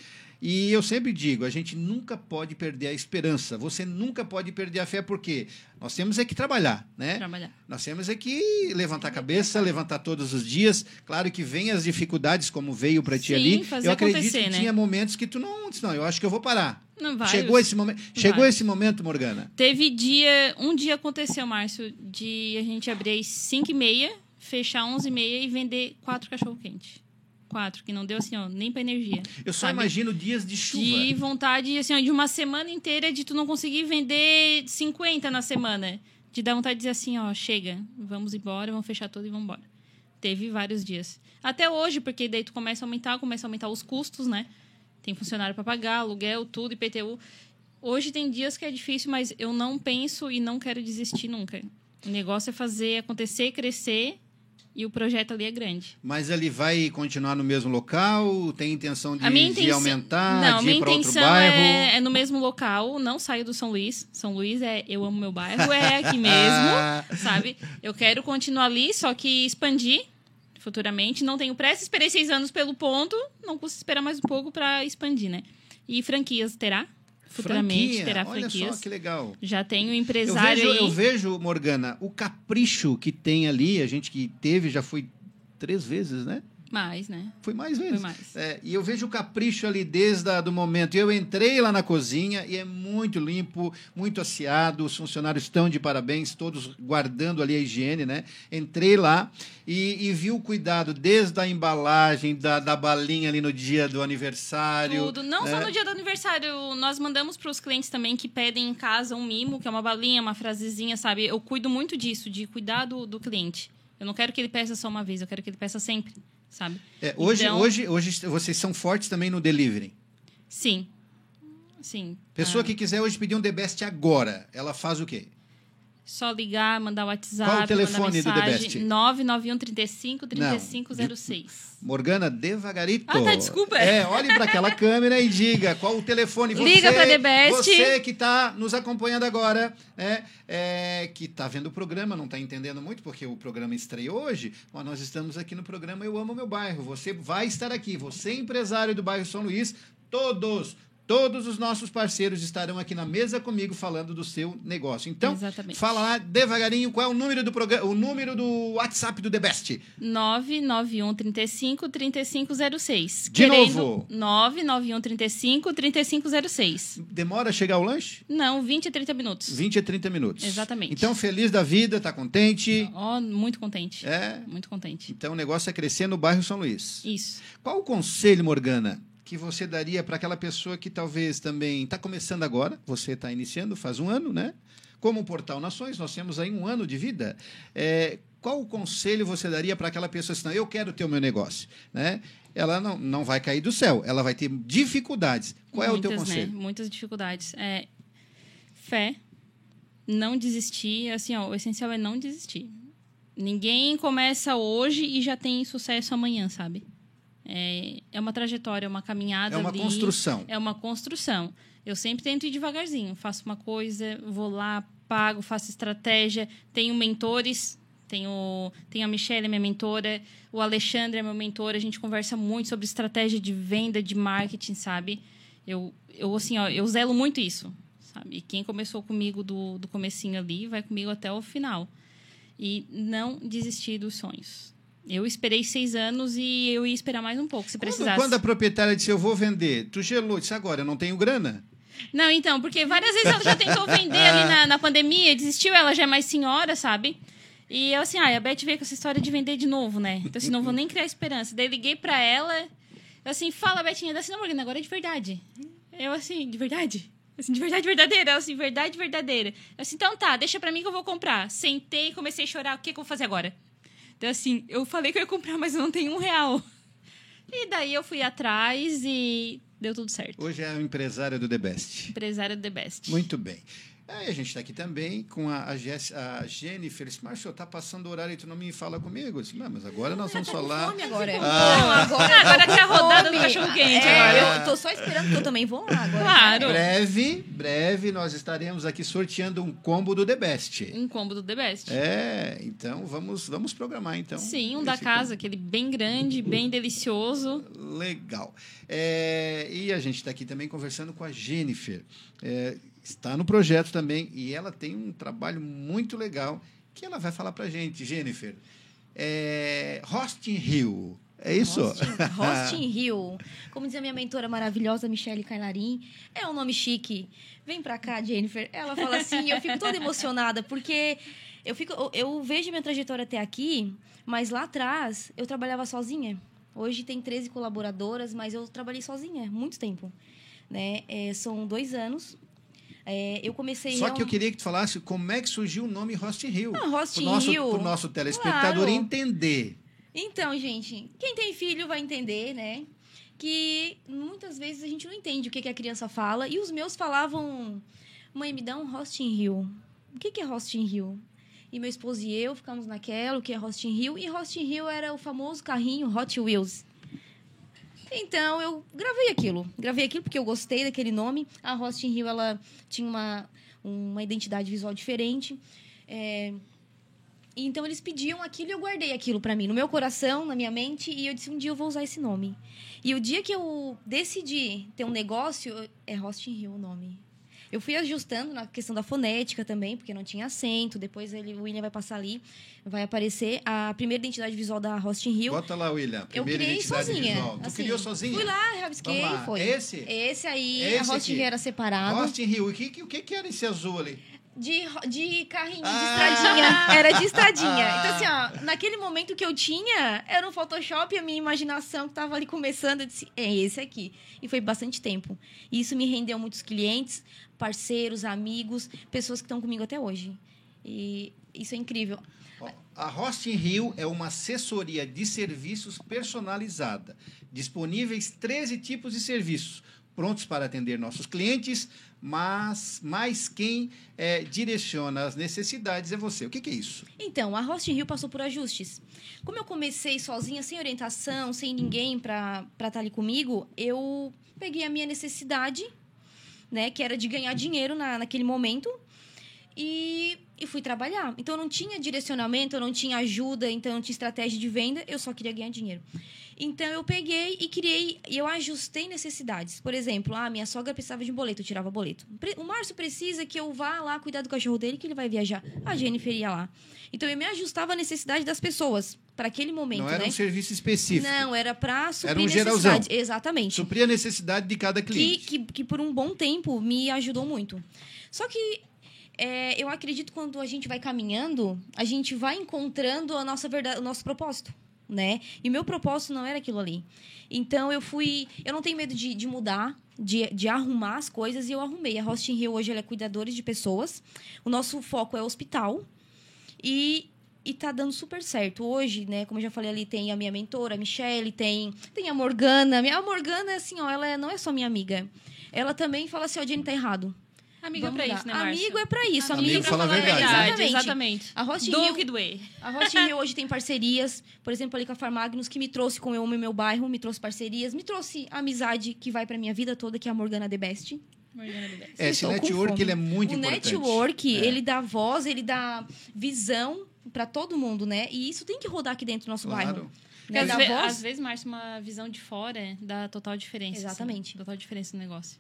E eu sempre digo, a gente nunca pode perder a esperança. Você nunca pode perder a fé porque nós temos é que trabalhar, né?
Trabalhar.
Nós temos é que levantar a cabeça, levantar todos os dias. Claro que vem as dificuldades como veio para ti
Sim,
ali.
Fazer
eu acredito que
né?
tinha momentos que tu não, disse, não, eu acho que eu vou parar.
Não vai.
Chegou esse momento, chegou
vai.
esse momento, Morgana.
Teve dia, um dia aconteceu, Márcio, de a gente abrir às 5 e meia, fechar 11 e meia e vender quatro cachorro quente que não deu assim, ó, nem pra energia.
Eu só
sabe?
imagino dias de chuva.
De vontade, assim, ó, de uma semana inteira de tu não conseguir vender 50 na semana. De dar vontade de dizer assim, ó, chega, vamos embora, vamos fechar tudo e vamos embora. Teve vários dias. Até hoje, porque daí tu começa a aumentar, começa a aumentar os custos, né? Tem funcionário para pagar, aluguel, tudo, IPTU. Hoje tem dias que é difícil, mas eu não penso e não quero desistir nunca. O negócio é fazer acontecer, crescer e o projeto ali é grande.
Mas ele vai continuar no mesmo local? Tem intenção de,
A minha
de
intenção,
aumentar,
não,
de
minha
ir para outro
intenção
bairro?
é, é no mesmo local, não saio do São Luís. São Luís é eu amo meu bairro, é aqui mesmo, <laughs> sabe? Eu quero continuar ali, só que expandir futuramente. Não tenho pressa, esperei seis anos pelo ponto, não custa esperar mais um pouco para expandir, né? E franquias terá? Futuramente
Franquia,
terá
Olha
franquias.
só que legal.
Já tenho um
Eu
empresário
vejo,
aí.
eu vejo, Morgana, o capricho que tem ali, a gente que teve, já foi três vezes, né?
Mais, né?
Foi mais vezes.
Foi mais.
É, e eu vejo o capricho ali desde o momento. Eu entrei lá na cozinha e é muito limpo, muito asseado. Os funcionários estão de parabéns, todos guardando ali a higiene, né? Entrei lá e, e vi o cuidado desde a embalagem, da, da balinha ali no dia do aniversário.
Tudo. Não
né?
só no dia do aniversário. Nós mandamos para os clientes também que pedem em casa um mimo, que é uma balinha, uma frasezinha, sabe? Eu cuido muito disso, de cuidar do, do cliente. Eu não quero que ele peça só uma vez, eu quero que ele peça sempre, sabe?
É, hoje,
Então-
hoje, hoje vocês são fortes também no delivery.
Sim. Sim.
Pessoa
Ah,
que quiser hoje pedir um The Best agora, ela faz o quê?
Só ligar, mandar o WhatsApp,
Qual o telefone do
mandar
The
mensagem.
Best?
991 35 3506.
Morgana, devagarito.
Ah, tá, desculpa.
É, olhe para aquela <laughs> câmera e diga qual o telefone. Você,
Liga pra The Best.
Você que está nos acompanhando agora, né, é, que está vendo o programa, não está entendendo muito, porque o programa estreou hoje, mas nós estamos aqui no programa Eu Amo Meu Bairro. Você vai estar aqui, você empresário do bairro São Luís, todos, todos os nossos parceiros estarão aqui na mesa comigo falando do seu negócio. Então,
Exatamente.
fala lá devagarinho qual é o número do programa, o número do WhatsApp do The Best.
991 35 3506.
De novo.
991 35 3506.
Demora a chegar o lanche?
Não, 20 a 30 minutos.
20 a 30 minutos.
Exatamente.
Então, feliz da vida, tá contente?
Ó, muito contente.
É.
Muito contente.
Então, o negócio é crescer no bairro São Luís.
Isso.
Qual o conselho, Morgana, que você daria para aquela pessoa que talvez também está começando agora, você está iniciando, faz um ano, né? Como o Portal Nações, nós temos aí um ano de vida. É, qual o conselho você daria para aquela pessoa assim, não, eu quero ter o meu negócio, né? Ela não, não vai cair do céu, ela vai ter dificuldades. Qual é o teu
Muitas,
conselho?
Né? Muitas dificuldades. É, fé, não desistir. Assim, ó, o essencial é não desistir. Ninguém começa hoje e já tem sucesso amanhã, sabe? É, é uma trajetória, é uma caminhada
É uma
ali.
construção.
É uma construção. Eu sempre tento ir devagarzinho. Faço uma coisa, vou lá, pago, faço estratégia. Tenho mentores. Tenho, tenho a Michelle, minha mentora. O Alexandre é meu mentor. A gente conversa muito sobre estratégia de venda, de marketing, sabe? Eu, eu assim, ó, eu zelo muito isso, sabe? E quem começou comigo do, do comecinho ali, vai comigo até o final. E não desistir dos sonhos. Eu esperei seis anos e eu ia esperar mais um pouco, se
Quando,
precisasse.
quando a proprietária disse, eu vou vender, tu gelou, disse, agora eu não tenho grana.
Não, então, porque várias vezes ela já tentou vender ali na, na pandemia, desistiu, ela já é mais senhora, sabe? E eu assim, ah, a Beth veio com essa história de vender de novo, né? Então assim, não vou nem criar esperança. Daí liguei pra ela, eu assim, fala, Betinha, assim, não, Morgana, agora é de verdade. Eu assim, de verdade? Assim, de verdade verdadeira. Ela assim, verdade verdadeira. Eu assim, então tá, deixa pra mim que eu vou comprar. Sentei, comecei a chorar, o que, que eu vou fazer agora? Então, assim, eu falei que eu ia comprar, mas eu não tenho um real. E daí eu fui atrás e deu tudo certo.
Hoje é a empresária do The Best.
Empresária do The Best.
Muito bem. Aí a gente está aqui também com a, a, Jess, a Jennifer. Disse, Márcio, está passando o horário e tu não me fala comigo? Eu disse, não, mas agora nós vamos falar.
Fome agora.
Ah.
Não, agora, <laughs>
Agora que é a rodada do cachorro quente.
É,
agora.
eu tô só esperando que eu também vou lá agora.
Claro.
Breve, breve, nós estaremos aqui sorteando um combo do The Best.
Um combo do The Best.
É, então vamos, vamos programar então.
Sim, um da casa, aquele bem grande, bem delicioso.
Legal. É, e a gente está aqui também conversando com a Jennifer. É, está no projeto também e ela tem um trabalho muito legal que ela vai falar para gente. Jennifer, é, Rosting Hill, é isso?
Rostin, <laughs> Rostin Hill. Como diz a minha mentora maravilhosa, Michele Cailarim, é um nome chique. Vem pra cá, Jennifer. Ela fala assim, eu fico toda emocionada, porque eu, fico, eu, eu vejo minha trajetória até aqui, mas lá atrás eu trabalhava sozinha. Hoje tem 13 colaboradoras, mas eu trabalhei sozinha, muito tempo. Né? É, são dois anos. É, eu comecei...
Só
real-
que eu queria que tu falasse como é que surgiu o nome Rosting Hill. Pro nosso,
Hill.
pro nosso telespectador
Claro.
entender.
Então, gente, quem tem filho vai entender, né? Que muitas vezes a gente não entende o que, que a criança fala. E os meus falavam, mãe, me dá um Rosting Hill. O que, que é Rosting Hill? E meu esposo e eu ficamos naquela, o que é Rosting Hill. E Rosting Hill era o famoso carrinho Hot Wheels. Então, eu gravei aquilo. Gravei aquilo porque eu gostei daquele nome. A Rosting Hill, ela tinha uma, uma identidade visual diferente. É, então eles pediam aquilo e eu guardei aquilo pra mim, no meu coração, na minha mente, e eu disse um dia eu vou usar esse nome. E o dia que eu decidi ter um negócio, é Rosting Hill o nome. Eu fui ajustando na questão da fonética também, porque não tinha acento. Depois ele, o William vai passar ali, vai aparecer a primeira identidade visual da Rosting Hill.
Bota lá, William.
Eu
Primeira
criei
identidade
sozinha.
visual. Tu
assim.
criou sozinha?
Fui lá, rabisquei, foi.
Esse?
Esse aí,
Esse
a
aqui.
Hill era separado.
Rosting Hill. O que, que, que era esse azul ali?
De, de carrinho, de
Ah!
estradinha. Era de estradinha.
Ah!
Então, assim, ó, naquele momento que eu tinha, era um Photoshop, a minha imaginação que tava ali começando, eu disse, é esse aqui. E foi bastante tempo. E isso me rendeu muitos clientes, parceiros, amigos, pessoas que estão comigo até hoje. E isso é incrível.
A Rosting Hill é uma assessoria de serviços personalizada. Disponíveis 13 tipos de serviços, prontos para atender nossos clientes, mas mais quem eh, direciona as necessidades é você. O que, que é isso?
Então, a Host Rio passou por ajustes. Como eu comecei sozinha, sem orientação, sem ninguém para estar ali comigo, eu peguei a minha necessidade, né, que era de ganhar dinheiro na, naquele momento, e, e fui trabalhar. Então, eu não tinha direcionamento, eu não tinha ajuda, então eu não tinha estratégia de venda, eu só queria ganhar dinheiro. Então, eu peguei e criei, e eu ajustei necessidades. Por exemplo, ah, minha sogra precisava de um boleto, eu tirava boleto. O Márcio precisa que eu vá lá cuidar do cachorro dele, que ele vai viajar. A Jennifer ia lá. Então, eu me ajustava à necessidade das pessoas, para aquele momento,
Não era
né?
um serviço específico.
Não, era para suprir
um geralzão.
Exatamente
Suprir a necessidade de cada
que,
cliente.
que, que por um bom tempo me ajudou muito. Só que é, eu acredito que quando a gente vai caminhando, a gente vai encontrando a nossa verdade, o nosso propósito, né? E o meu propósito não era aquilo ali. Então eu fui, eu não tenho medo de, de mudar, de, de arrumar as coisas e eu arrumei. A Hosting Hill hoje ela é cuidadores de pessoas. O nosso foco é hospital e e tá dando super certo. Hoje, né, como eu já falei ali, tem a minha mentora, a Michelle, tem, tem a Morgana. A Morgana, assim, ó, ela é- não é só minha amiga. Ela também fala assim, ó, Jenny tá errado.
Amigo é
Vamos
pra
mudar.
isso, né?
Amigo é pra isso.
Amigo
Amigo,
fala a
pra falar
verdade.
Exatamente.
Exatamente.
A Host
Do
Hill-
que doer.
A Host Hill hoje tem parcerias, por exemplo, ali com a Farmagnos, que me trouxe com eu amo meu bairro, me trouxe parcerias, me trouxe amizade que vai pra minha vida toda, que é a Morgana The Best.
Morgana de Best.
É, esse network ele é muito
o
importante.
network,
É.
ele dá voz, ele dá visão pra todo mundo, né? E isso tem que rodar aqui dentro do nosso
Claro.
bairro.
Porque
Né?
às, ve-
voz.
às vezes, Márcio, uma visão de fora dá total diferença. assim.
Exatamente.
total diferença no negócio.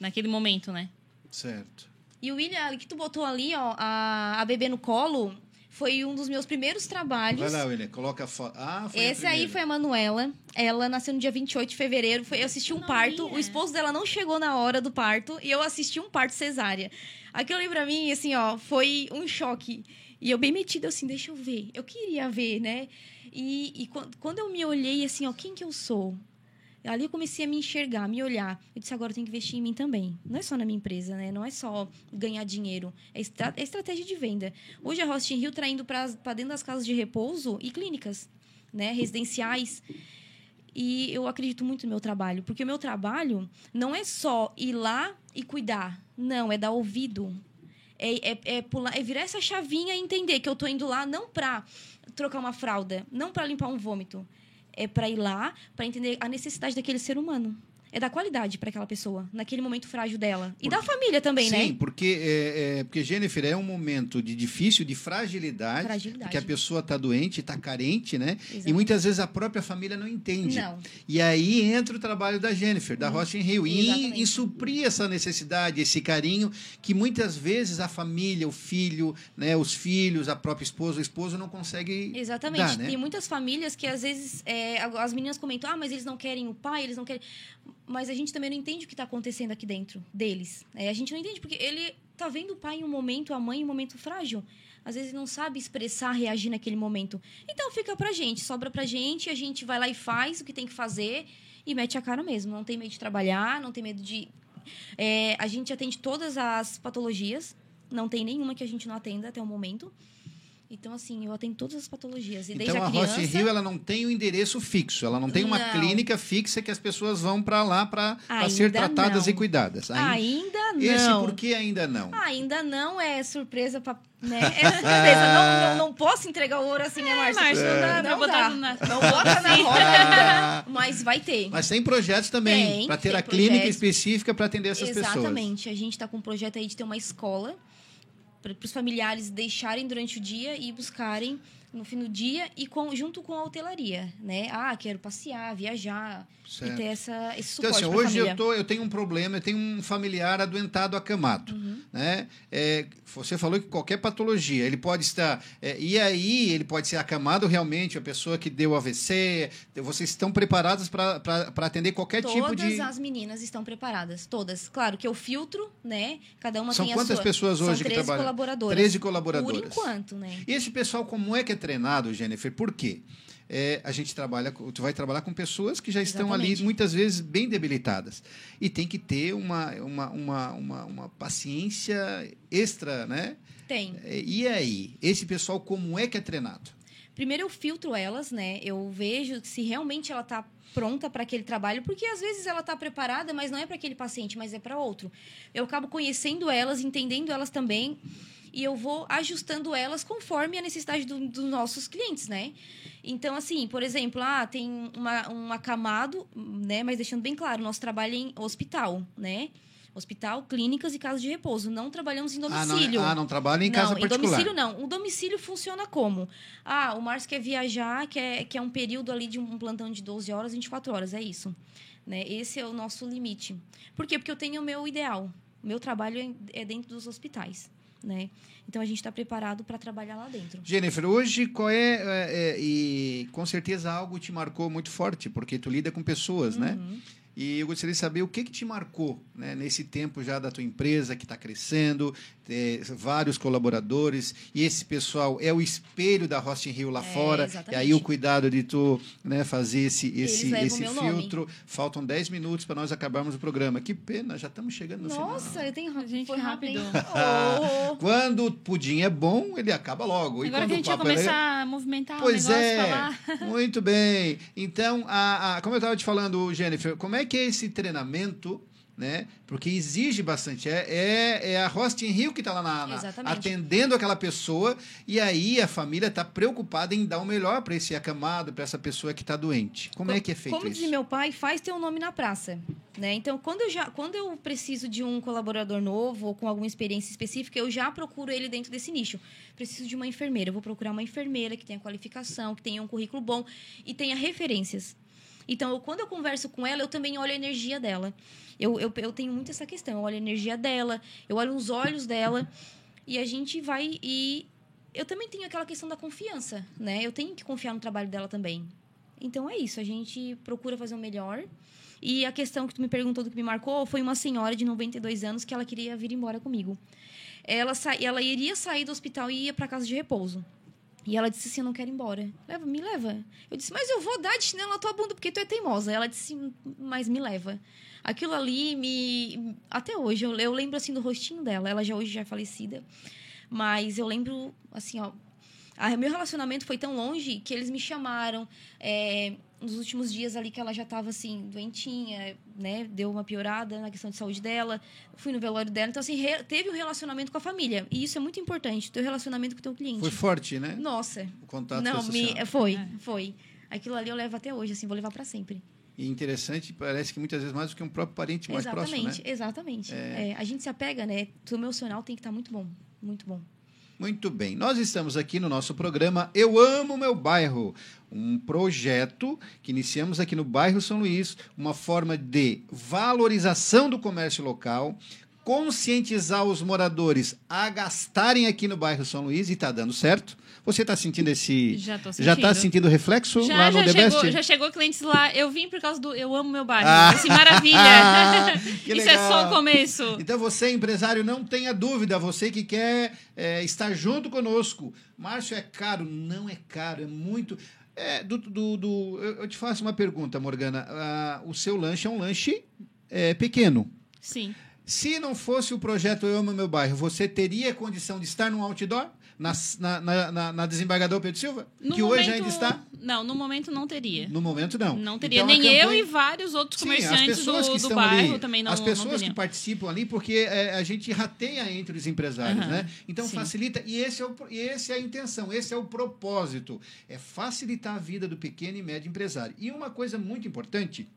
Naquele momento, né?
Certo.
E o William, que tu botou ali, ó, a, a bebê no colo, foi um dos meus primeiros trabalhos.
Vai lá, William, coloca a foto. Ah, foi
Esse aí foi a Manuela. Ela nasceu no dia 28 de fevereiro. Foi, eu assisti um parto. O esposo dela não chegou na hora do parto. E eu assisti um parto cesárea. Aquilo ali pra mim, assim, ó, foi um choque. E eu bem metida, assim, deixa eu ver. Eu queria ver, né? E, e quan- quando eu me olhei, assim, ó, quem que eu sou? Ali eu comecei a me enxergar, a me olhar. Eu disse, agora eu tenho que investir em mim também. Não é só na minha empresa, né? Não é só ganhar dinheiro. É, estra é estratégia de venda. Hoje a Rost Rio está indo para dentro das casas de repouso e clínicas, né? Residenciais. E eu acredito muito no meu trabalho, porque o meu trabalho não é só ir lá e cuidar. Não, é dar ouvido. É, é, é, pular, é virar essa chavinha e entender que eu estou indo lá não para trocar uma fralda, não para limpar um vômito. É para ir lá, para entender a necessidade daquele ser humano é dar qualidade para aquela pessoa, naquele momento frágil dela. E da família também,
sim,
né?
Sim, porque, é, é, porque, Jennifer, é um momento de difícil, de fragilidade,
fragilidade.
porque a pessoa está doente, está carente, né? Exatamente. E muitas vezes a própria família não entende.
Não.
E aí entra o trabalho da Jennifer, da hum. Rocha em Rio, em, em suprir essa necessidade, esse carinho, que muitas vezes a família, o filho, né, os filhos, a própria esposa, o esposo não consegue
Exatamente.
Dar, né?
Tem muitas famílias que às vezes é, as meninas comentam, ah, mas eles não querem o pai, eles não querem mas a gente também não entende o que está acontecendo aqui dentro deles. É, a gente não entende porque ele tá vendo o pai em um momento, a mãe em um momento frágil. Às vezes não sabe expressar, reagir naquele momento. Então fica pra gente, sobra pra gente, a gente vai lá e faz o que tem que fazer e mete a cara mesmo. Não tem medo de trabalhar, não tem medo de. É, a gente atende todas as patologias, não tem nenhuma que a gente não atenda até o momento. Então, assim, eu atendo todas as patologias. E
então,
desde
a,
a criança...
Rio, ela não tem o um endereço fixo. Ela não tem uma
não.
clínica fixa que as pessoas vão para lá para ser tratadas
não.
e cuidadas.
Ainda, ainda não.
Esse por que ainda não?
Ainda não é surpresa para... Né? <laughs> É surpresa. não, não, não posso entregar o ouro assim, né, Márcia?
Márcia,
é.
não, não dá. Na...
Não bota na roda ainda. <laughs> Mas vai ter.
Mas tem projetos também, para ter a projetos. clínica específica para atender essas
Exatamente.
pessoas.
Exatamente. A gente está com um projeto aí de ter uma escola para os familiares deixarem durante o dia e buscarem no fim do dia e com, junto com a hotelaria, né? Ah, quero passear, viajar certo. e ter essa, esse suporte
Então, assim, hoje eu, tô, eu tenho um problema, eu tenho um familiar adoentado acamado, uhum. né? É, você falou que qualquer patologia, ele pode estar... É, e aí, ele pode ser acamado realmente, a pessoa que deu AVC, vocês estão preparados para atender qualquer
todas
tipo de...
Todas as meninas estão preparadas, todas. Claro que eu filtro, né? Cada uma
São
tem
quantas
a sua.
pessoas hoje
São 13
que trabalham?
colaboradoras.
13 colaboradoras.
Por enquanto, né?
E esse pessoal, como é que é treinado, Jennifer? Por quê? É, a gente trabalha, tu vai trabalhar com pessoas que já estão
Exatamente.
ali muitas vezes bem debilitadas e tem que ter uma, uma, uma, uma, uma paciência extra, né?
Tem.
E aí, esse pessoal como é que é treinado?
Primeiro eu filtro elas, né? Eu vejo se realmente ela está pronta para aquele trabalho, porque às vezes ela está preparada, mas não é para aquele paciente, mas é para outro. Eu acabo conhecendo elas, entendendo elas também e eu vou ajustando elas conforme a necessidade do, dos nossos clientes, né? Então, assim, por exemplo, ah, tem uma, um acamado, né? Mas deixando bem claro, nosso trabalho é em hospital, né? Hospital, clínicas e casas de repouso. Não trabalhamos em domicílio.
Ah, não, ah, não trabalha em casa
não,
particular.
Em domicílio, não. O domicílio funciona como? Ah, o Márcio quer viajar, quer, quer um período ali de um plantão de 12 horas, 24 horas. É isso. Né? Esse é o nosso limite. Por quê? Porque eu tenho o meu ideal. O meu trabalho é dentro dos hospitais né? Então a gente está preparado para trabalhar lá dentro.
Jennifer, hoje qual é, é, é, e com certeza algo te marcou muito forte, porque tu lida com pessoas, né? uhum. né? E eu gostaria de saber o que, que te marcou né, nesse tempo já da tua empresa que está crescendo, é, vários colaboradores, e esse pessoal é o espelho da Rost in Rio lá é, fora.
Exatamente.
E aí o cuidado de tu né, fazer esse, esse, esse filtro.
Nome.
Faltam 10 minutos para nós acabarmos o programa. Que pena, já estamos chegando no
Nossa,
final.
Nossa, eu tenho
gente
foi
rápido.
oh. <laughs>
quando o pudim é bom, ele acaba logo.
Agora
e quando
que a gente
o papo
vai começar
é...
a movimentar
pois
o negócio,
é,
falar.
Muito bem. Então, a, a, como eu estava te falando, Jennifer, como é que é esse treinamento né? Porque exige bastante. É, é, é a Rost em Rio que está lá na, na, atendendo aquela pessoa e aí a família está preocupada em dar o melhor para esse acamado, para essa pessoa que está doente. Como, é que é feito
como
isso?
Como diz meu pai, faz ter um nome na praça. Né? Então, quando eu, já, quando eu preciso de um colaborador novo ou com alguma experiência específica, eu já procuro ele dentro desse nicho. Preciso de uma enfermeira. Eu vou procurar uma enfermeira que tenha qualificação, que tenha um currículo bom e tenha referências. Então, eu, quando eu converso com ela, eu também olho a energia dela. Eu, eu, eu tenho muito essa questão. Eu olho a energia dela, eu olho os olhos dela. E a gente vai e. Eu também tenho aquela questão da confiança, né? Eu tenho que confiar no trabalho dela também. Então é isso, a gente procura fazer o melhor. E a questão que tu me perguntou do que me marcou foi uma senhora de 92 anos que ela queria vir embora comigo. Ela, sa... ela iria sair do hospital e ia para casa de repouso. E ela disse assim: não quero ir embora. Leva, me leva. Eu disse: Mas eu vou dar de chinelo na tua bunda porque tu é teimosa. Ela disse: Mas me leva. Aquilo ali me. Até hoje, eu, eu lembro assim do rostinho dela. Ela já hoje já é falecida. Mas eu lembro, assim, ó. A, meu relacionamento foi tão longe que eles me chamaram. É, nos últimos dias ali que ela já estava assim, doentinha, né? Deu uma piorada na questão de saúde dela. Fui no velório dela. Então, assim, teve um relacionamento com a família. E isso é muito importante, ter um relacionamento com o teu cliente.
Foi forte, né?
Nossa.
O contato
Não,
com
me, foi, é. foi. Aquilo ali eu levo até hoje, assim, vou levar para sempre.
E interessante, parece que muitas vezes mais do que um próprio parente mais
exatamente,
próximo, né?
Exatamente, é. é, a gente se apega, né? O emocional tem que estar tá muito bom, muito bom.
Muito bem. Nós estamos aqui no nosso programa Eu Amo Meu Bairro, um projeto que iniciamos aqui no bairro São Luís, uma forma de valorização do comércio local, conscientizar os moradores a gastarem aqui no bairro São Luís e está dando certo. Você está sentindo esse.
Já estou sentindo.
Já está sentindo reflexo
já,
lá no
já
The
chegou,
Best?
Já chegou clientes lá. Eu vim por causa do Eu Amo Meu Bairro. Ah. Assim, maravilha. <laughs> Isso é só o começo.
Então você, empresário, não tenha dúvida. Você que quer é, estar junto conosco. Márcio, é caro? Não é caro, é muito. É, do, do, do, eu te faço uma pergunta, Morgana. Ah, o seu lanche é um lanche é, pequeno.
Sim.
Se não fosse o projeto Eu Amo Meu Bairro, você teria condição de estar num outdoor? Na, na, na, na Desembargador Pedro Silva?
No
que
momento,
hoje ainda está?
Não, no momento não teria.
No momento não.
Não teria.
Então,
Nem
campanha...
eu e vários outros comerciantes
Sim,
do, do bairro ali, também não
As pessoas
não
que participam ali, porque é, a gente rateia entre os empresários,
uhum,
né? Então
sim.
facilita. E esse, é o, esse é a intenção, esse é o propósito. É facilitar a vida do pequeno e médio empresário. E uma coisa muito importante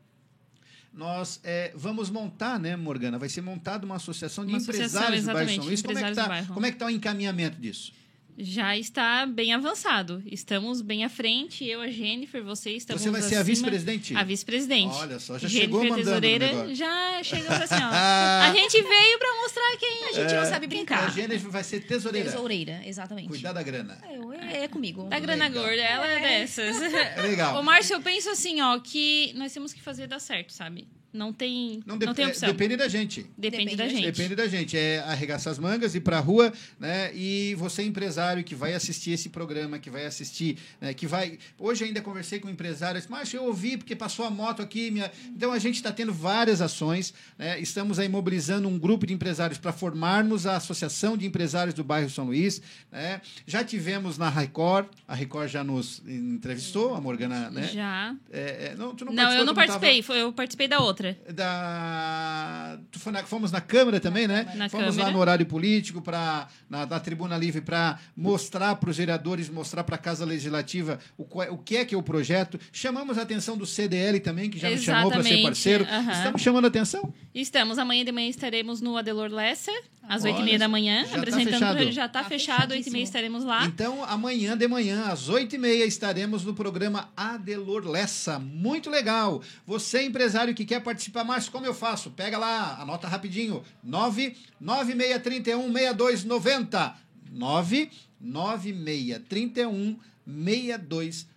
nós é, vamos montar, né, Morgana? Vai ser montada uma associação de
uma
empresários
associação,
do bairro São Luís. Como é, que
tá,
como é que está o encaminhamento disso?
Já está bem avançado. Estamos bem à frente. Eu, a Jennifer, você estamos
Você vai ser
acima,
a vice-presidente?
A vice-presidente.
Olha só, já
Jennifer
chegou mandando
tesoureira, Já chegamos assim, ó. <laughs> a gente veio para mostrar quem
a gente
é,
não sabe brincar.
A Jennifer vai ser tesoureira.
Tesoureira, exatamente.
Cuidar da grana.
É, é comigo.
Da grana
Legal.
gorda, ela é, dessas.
É <laughs> legal.
Ô, Márcio, eu penso assim, ó, que nós temos que fazer dar certo, sabe? Não tem,
Não,
não, tem
é,
opção.
Depende da gente.
Depende,
Depende
da gente.
Depende da gente. É arregaçar as mangas, ir pra rua, né? E você, empresário, que vai assistir esse programa, que vai assistir, né? que vai. Hoje ainda conversei com um empresário, disse, mas eu ouvi porque passou a moto aqui. Minha... Então a gente está tendo várias ações. Né? Estamos aí mobilizando um grupo de empresários para formarmos a Associação de Empresários do Bairro São Luís. Né? Já tivemos na Record, a Record já nos entrevistou, a Morgana, né?
Já.
É, é, não, tu não,
Não, eu não participei, foi, eu participei da outra.
Tava da. na- fomos na Câmara também, né?
Na
fomos lá
Câmara.
no horário político, pra, na, na Tribuna Livre, para mostrar para os vereadores, mostrar para a Casa Legislativa o, é- o que é que é o projeto. Chamamos a atenção do CDL também, que já nos chamou para ser
Exatamente,
parceiro.
aham.
Estamos chamando a atenção?
Estamos, amanhã de manhã estaremos no Adelor Lessa, às oito e meia da manhã,
já tá
apresentando.
fechado.
já está
Tá
fechado, oito e meia estaremos lá.
Então, amanhã de manhã, às 8h30, estaremos no programa Adelor Lessa. Muito legal. Você, empresário que quer participar mais, como eu faço? Pega lá, anota rapidinho. 99631 6290. 99631 6290.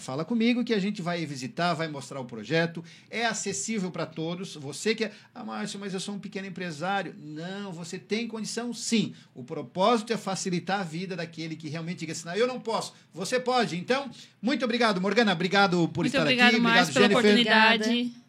Fala comigo que a gente vai visitar, vai mostrar o projeto. É acessível para todos. Você que é, ah, Márcio, mas eu sou um pequeno empresário. Não, você tem condição sim. O propósito é facilitar a vida daquele que realmente diga assim, "Não, eu não posso. Você pode. Então, muito obrigado, Morgana. Obrigado por
Muito
estar
obrigado,
aqui.
Márcio,
obrigado,
pela
Jennifer.
oportunidade.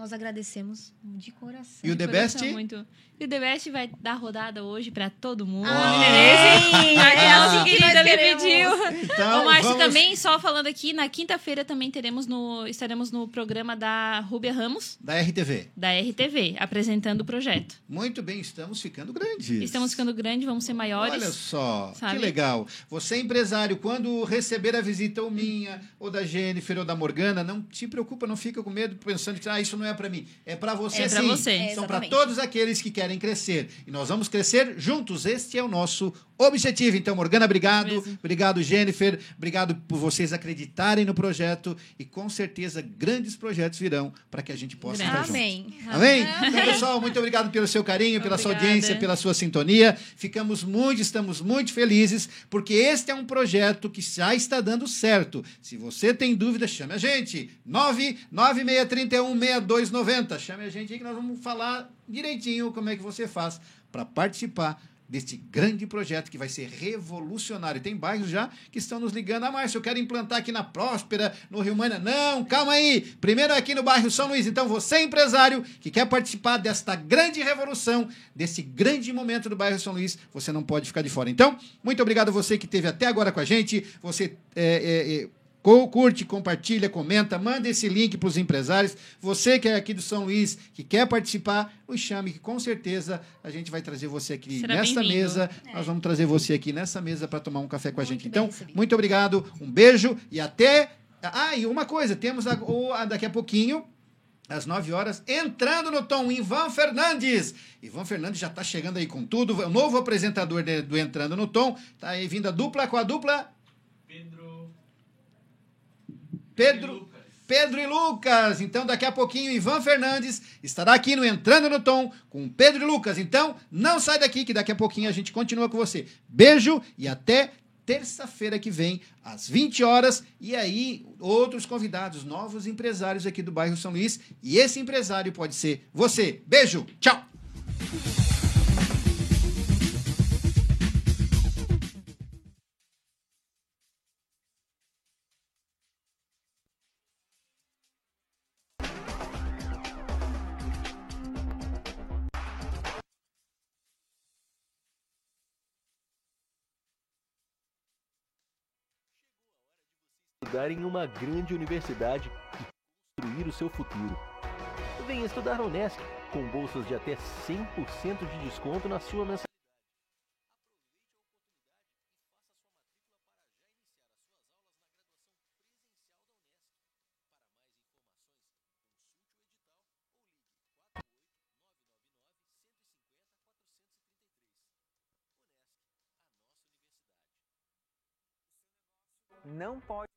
Nós agradecemos de coração.
E o The
Coração
Best?
Muito. E o The Best vai dar rodada hoje para todo mundo.
Amém!
Entendeu? A
É
nossa querida me pediu.
Então,
Ô, Márcio,
vamos-
também, só falando aqui, na quinta-feira também teremos no, estaremos no programa da Rúbia Ramos,
Da RTV.
da RTV, apresentando o projeto.
Muito bem, estamos ficando grandes.
Estamos ficando grandes, vamos ser maiores.
Olha só,
sabe?
que legal. Você, empresário, quando receber a visita ou minha, ou da Jennifer, ou da Morgana, não se preocupa, não fica com medo pensando que ah, isso não é para mim. É para você
É pra
sim.
você.
É,
São para todos aqueles que querem crescer. E nós vamos crescer juntos. Este é o nosso objetivo. Então, Morgana, obrigado.
Mesmo.
Obrigado, Jennifer. Obrigado por vocês acreditarem no projeto. E com certeza grandes projetos virão para que a gente possa estar junto.
Amém.
Amém? Então, pessoal, muito obrigado pelo seu carinho, pela sua
Obrigada.
audiência, pela sua sintonia. Ficamos muito, estamos muito felizes, porque este é um projeto que já está dando certo. Se você tem dúvida, chame a gente. 996316290. Chame a gente aí que nós vamos falar direitinho como é que você faz para participar deste grande projeto que vai ser revolucionário. Tem bairros já que estão nos ligando. Ah, Márcio, eu quero implantar aqui na Próspera, no Rio Mana. Não, calma aí. Primeiro aqui no bairro São Luís. Então, você, empresário, que quer participar desta grande revolução, desse grande momento do bairro São Luís, você não pode ficar de fora. Então, muito obrigado a você que esteve até agora com a gente. Você é, é, é Curte, compartilha, comenta, manda esse link para os empresários. Você que é aqui do São Luís, que quer participar, nos chame, que com certeza a gente vai trazer você aqui
Será
nesta mesa.
É.
Nós vamos trazer você aqui nessa mesa para tomar um café com a
Muito
gente. Então, muito obrigado, um beijo e até. Ah, e uma coisa, temos a- o- a- daqui a pouquinho. Às 9 horas, entrando no tom, Ivan Fernandes. Ivan Fernandes já está chegando aí com tudo. O novo apresentador de- do Entrando no Tom. Está aí vindo a dupla com a dupla. Pedro. Pedro e Lucas. Então, daqui a pouquinho, Ivan Fernandes estará aqui no Entrando no Tom com Pedro e Lucas. Então, não sai daqui, que daqui a pouquinho a gente continua com você. Beijo e até terça-feira que vem, às 20 horas. E aí, outros convidados, novos empresários aqui do bairro São Luís. E esse empresário pode ser você. Beijo, tchau!
Estudar em uma grande universidade e construir o seu futuro. Venha estudar na Unesc, com bolsas de até 100% de desconto na sua mensalidade.
Não pode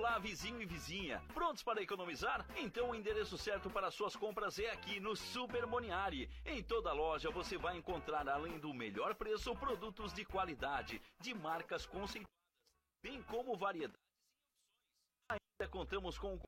Olá, vizinho e vizinha. Prontos para economizar? Então o endereço certo para suas compras é aqui no Super Moniari. Em toda loja você vai encontrar, além do melhor preço, produtos de qualidade, de marcas conceituadas, bem como variedades. Ainda contamos com um